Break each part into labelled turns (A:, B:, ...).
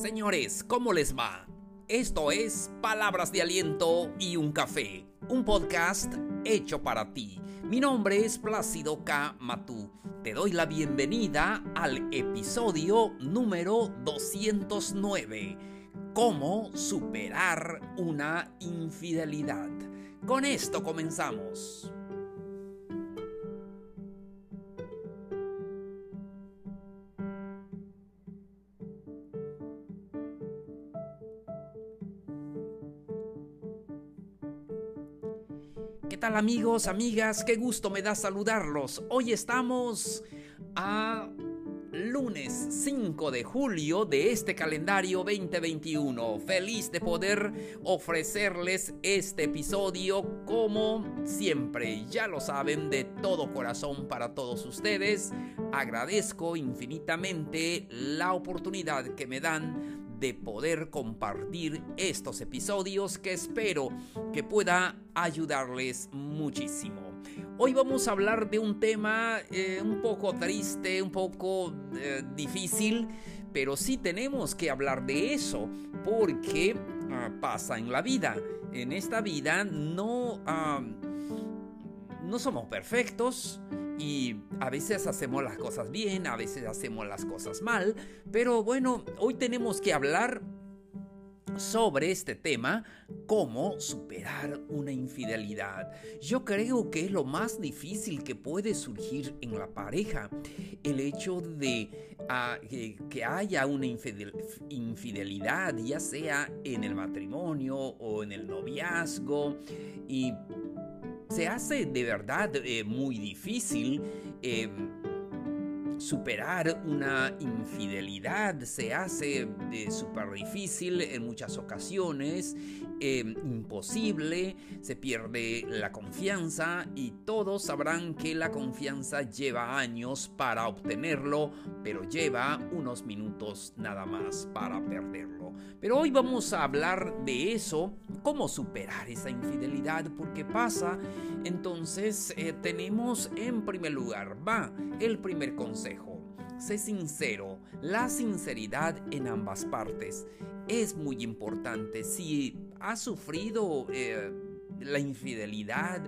A: Señores, ¿cómo les va? Esto es Palabras de Aliento y un Café, un podcast hecho para ti. Mi nombre es Plácido K. Matú. Te doy la bienvenida al episodio número 209. ¿Cómo superar una infidelidad? Con esto comenzamos. Amigos, amigas? Qué gusto me da saludarlos. Hoy estamos a lunes 5 de julio de este calendario 2021. Feliz de poder ofrecerles este episodio como siempre. Ya lo saben, de todo corazón para todos ustedes. Agradezco infinitamente la oportunidad que me dan de poder compartir estos episodios que espero que pueda ayudarles muchísimo. Hoy vamos a hablar de un tema eh, un poco triste, un poco eh, difícil, pero sí tenemos que hablar de eso porque ah, pasa en la vida. En esta vida no, ah, no somos perfectos y a veces hacemos las cosas bien, a veces hacemos las cosas mal, pero bueno, hoy tenemos que hablar sobre este tema, cómo superar una infidelidad. Yo creo que es lo más difícil que puede surgir en la pareja, el hecho de ah, que, haya una infidelidad, ya sea en el matrimonio o en el noviazgo, y se hace de verdad eh, muy difícil eh, superar una infidelidad se hace eh, súper difícil en muchas ocasiones, em, imposible, se pierde la confianza y todos sabrán que la confianza lleva años para obtenerlo, pero lleva unos minutos nada más para perderlo. Pero hoy vamos a hablar de eso, cómo superar esa infidelidad, porque pasa, entonces eh, tenemos en primer lugar, va, el primer consejo Sé sincero, la sinceridad en ambas partes es muy importante. Si has sufrido eh, la infidelidad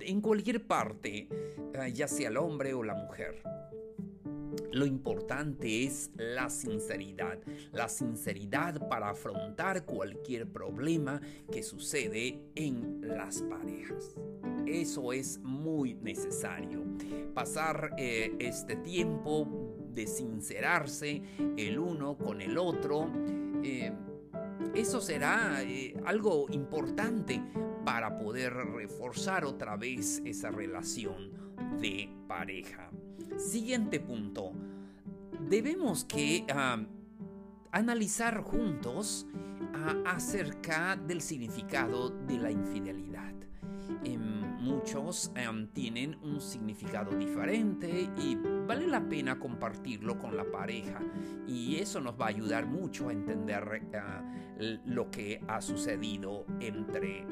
A: en cualquier parte, eh, ya sea el hombre o la mujer, lo importante es la sinceridad, la sinceridad para afrontar cualquier problema que sucede en las parejas. Eso es muy necesario. Pasar eh, este tiempo de sincerarse el uno con el otro, eh, eso será eh, algo importante para poder reforzar otra vez esa relación de pareja. Siguiente punto. Debemos que analizar juntos acerca del significado de la infidelidad. Em, muchos tienen un significado diferente y vale la pena compartirlo con la pareja y eso nos va a ayudar mucho a entender lo que ha sucedido entre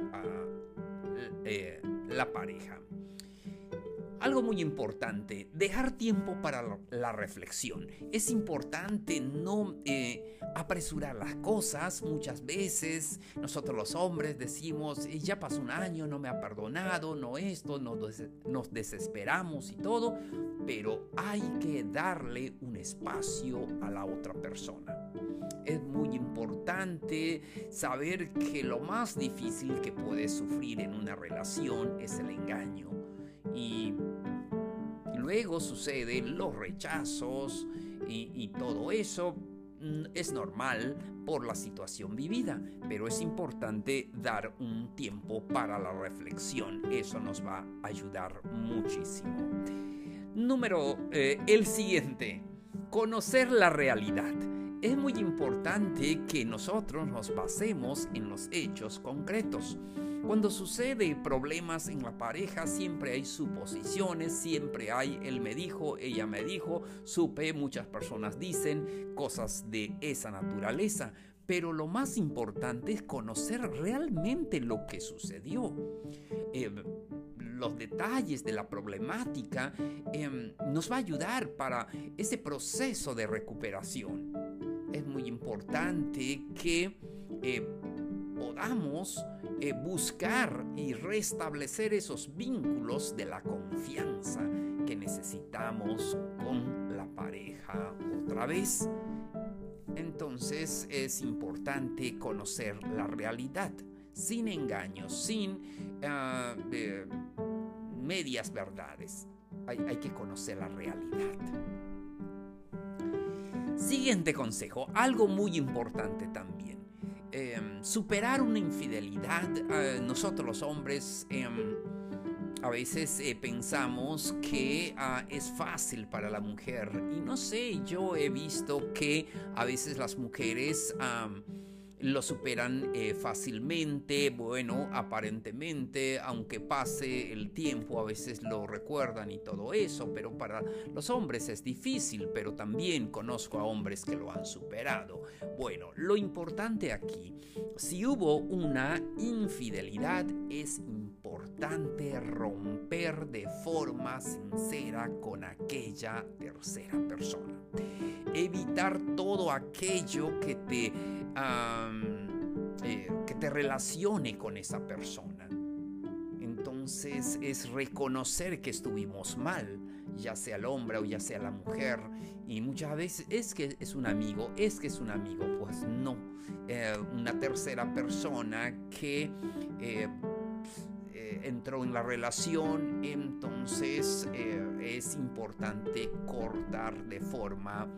A: eh, la pareja. Algo muy importante, dejar tiempo para la reflexión. Es importante no eh, apresurar las cosas. Muchas veces nosotros los hombres decimos, eh, ya pasó un año, no me ha perdonado, no esto, nos, nos desesperamos y todo, pero hay que darle un espacio a la otra persona. Es muy importante saber que lo más difícil que puedes sufrir en una relación es el engaño. Y luego suceden los rechazos y, todo eso mm, es normal por la situación vivida, pero es importante dar un tiempo para la reflexión. Eso nos va a ayudar muchísimo. Número, eh, el siguiente, conocer la realidad. Es muy importante que nosotros nos basemos en los hechos concretos. Cuando sucede problemas en la pareja, siempre hay suposiciones, siempre hay él me dijo, ella me dijo, supe, muchas personas dicen cosas de esa naturaleza. Pero lo más importante es conocer realmente lo que sucedió. Eh, los detalles de la problemática em, nos va a ayudar para ese proceso de recuperación. es muy importante que eh, podamos eh, buscar y restablecer esos vínculos de la confianza que necesitamos con la pareja otra vez. Entonces es importante conocer la realidad, sin engaños, sin ah, medias verdades. hay que conocer la realidad. Siguiente consejo, algo muy importante también Em, superar una infidelidad, eh, nosotros los hombres em, a veces eh, pensamos que ah, es fácil para la mujer. Y no sé, yo he visto que a veces las mujeres lo superan eh, fácilmente, bueno, aparentemente, aunque pase el tiempo, a veces lo recuerdan y todo eso, pero para los hombres es difícil, pero también conozco a hombres que lo han superado. Bueno, lo importante aquí, si hubo una infidelidad, es importante romper de forma sincera con aquella tercera persona. Evitar todo aquello que te eh, que te relacione con esa persona. Entonces es reconocer que estuvimos mal, ya sea el hombre o ya sea la mujer. Y muchas veces es que es un amigo, es que es un amigo. Pues no, eh, una tercera persona que eh, entró en la relación, entonces es importante cortar de forma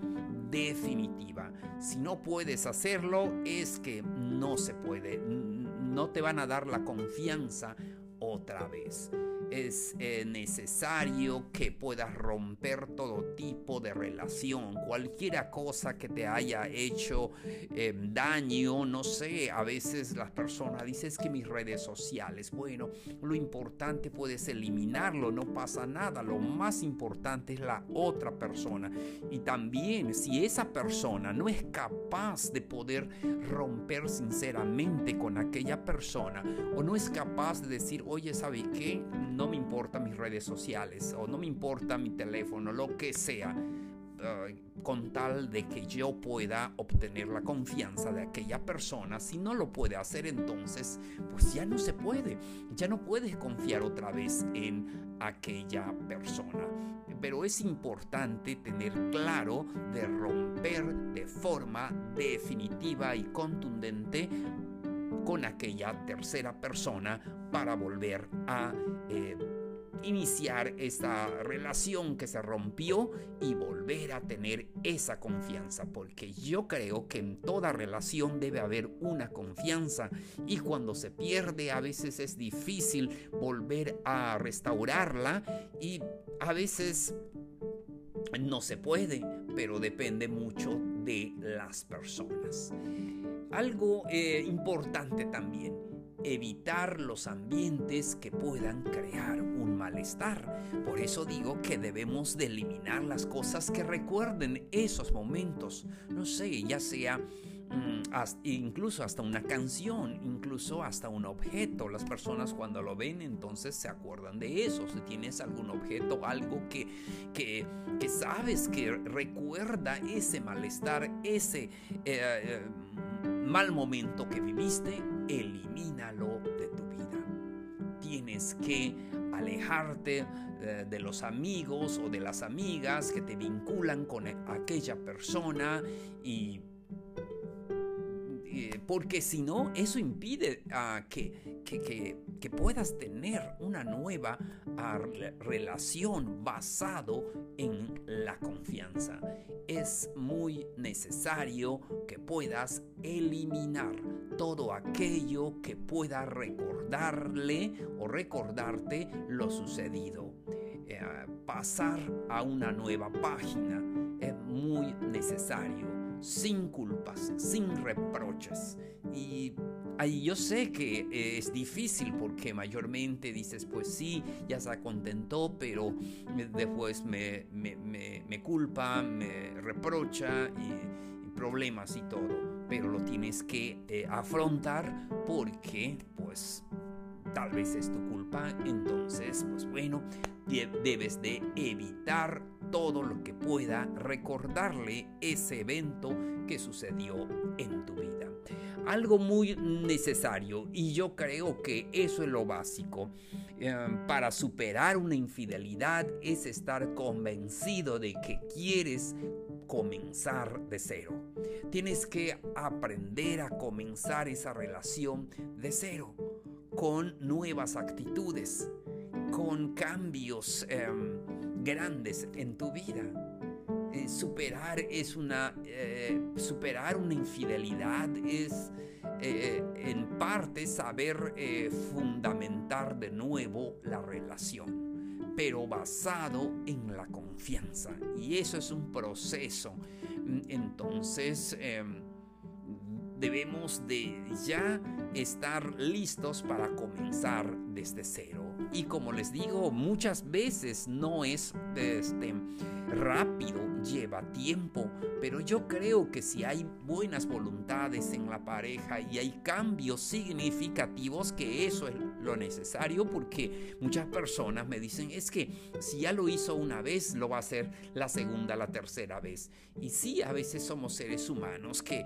A: definitiva. Si no puedes hacerlo, es que no se puede. No te van a dar la confianza otra vez es eh, necesario que puedas romper todo tipo de relación, cualquiera cosa que te haya hecho eh, daño, no sé, a veces las personas dicen que mis redes sociales, bueno, lo importante puedes eliminarlo, no pasa nada, lo más importante es la otra persona y también si esa persona no es capaz de poder romper sinceramente con aquella persona o no es capaz de decir, oye, ¿sabe qué? Me importa mis redes sociales o no me importa mi teléfono, lo que sea, eh, con tal de que yo pueda obtener la confianza de aquella persona. Si no lo puede hacer, entonces, pues ya no se puede. Ya no puedes confiar otra vez en aquella persona. Pero es importante tener claro de romper de forma definitiva y contundente con aquella tercera persona para volver a eh, iniciar esta relación que se rompió y volver a tener esa confianza, porque yo creo que en toda relación debe haber una confianza y cuando se pierde a veces es difícil volver a restaurarla y a veces no se puede, pero depende mucho de las personas. Algo eh, importante también, evitar los ambientes que puedan crear un malestar. Por eso digo que debemos de eliminar las cosas que recuerden esos momentos. No sé, ya sea mm, incluso hasta una canción, incluso hasta un objeto. Las personas cuando lo ven entonces se acuerdan de eso. Si tienes algún objeto, algo que, que, sabes que recuerda ese malestar, ese... Eh, eh, mal momento que viviste, elimínalo de tu vida. Tienes que alejarte eh, de los amigos o de las amigas que te vinculan con aquella persona y porque si no, eso impide ah, que, puedas tener una nueva ah, relación basado en la confianza. Es muy necesario que puedas eliminar todo aquello que pueda recordarle o recordarte lo sucedido. Eh, pasar a una nueva página es muy necesario sin culpas, sin reproches. Y ahí yo sé que eh, es difícil porque mayormente dices, pues sí, ya se contentó, pero después me, me, culpa, me reprocha y, problemas y todo. Pero lo tienes que eh, afrontar porque pues tal vez es tu culpa. Entonces, pues bueno, debes de evitar todo lo que pueda recordarle ese evento que sucedió en tu vida. Algo muy necesario y yo creo que eso es lo básico. Em, para superar una infidelidad es estar convencido de que quieres comenzar de cero. Tienes que aprender a comenzar esa relación de cero, con nuevas actitudes, con cambios em, grandes en tu vida. Eh, superar es una eh, superar una infidelidad es eh, en parte saber fundamentar de nuevo la relación pero basado en la confianza y eso es un proceso entonces em, debemos de ya estar listos para comenzar desde cero. Y como les digo, muchas veces no es este, rápido, lleva tiempo, pero yo creo que si hay buenas voluntades en la pareja y hay cambios significativos, que eso es lo necesario, porque muchas personas me dicen, es que si ya lo hizo una vez, lo va a hacer la segunda, la tercera vez. Y sí, a veces somos seres humanos que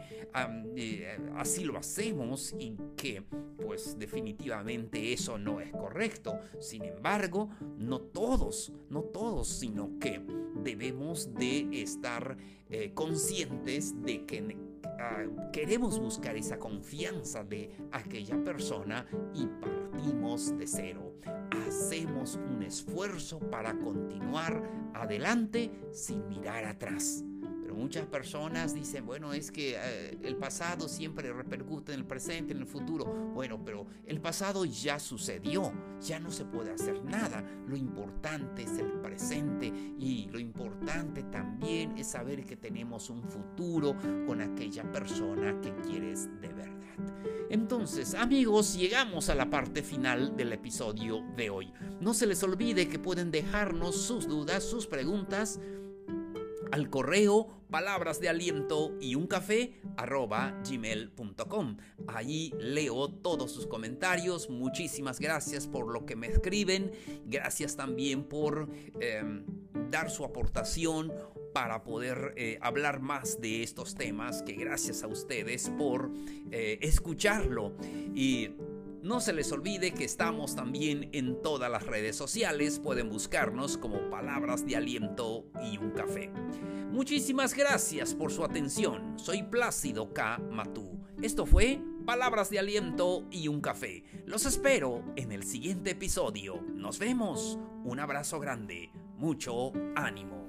A: eh, así lo hacemos y que pues definitivamente eso no es correcto. Sin embargo, no todos, no todos, sino que debemos de estar eh, conscientes de que ah, queremos buscar esa confianza de aquella persona y partimos de cero. Hacemos un esfuerzo para continuar adelante sin mirar atrás muchas personas dicen, bueno, es que eh, el pasado siempre repercute en el presente, en el futuro. Bueno, pero el pasado ya sucedió, ya no se puede hacer nada. Lo importante es el presente y lo importante también es saber que tenemos un futuro con aquella persona que quieres de. Entonces, amigos, llegamos a la parte final del episodio de hoy. No se les olvide que pueden dejarnos sus dudas, sus preguntas al correo palabras de aliento y un café. Ahí leo todos sus comentarios. Muchísimas gracias por lo que me escriben. Gracias también por em, dar su aportación para poder eh, hablar más de estos temas que gracias a ustedes por eh, escucharlo y no se les olvide que estamos también en todas las redes sociales, pueden buscarnos como Palabras de Aliento y un Café. Muchísimas gracias por su atención, soy Plácido K. Matú. Esto fue Palabras de Aliento y un Café. Los espero en el siguiente episodio. Nos vemos, un abrazo grande, mucho ánimo.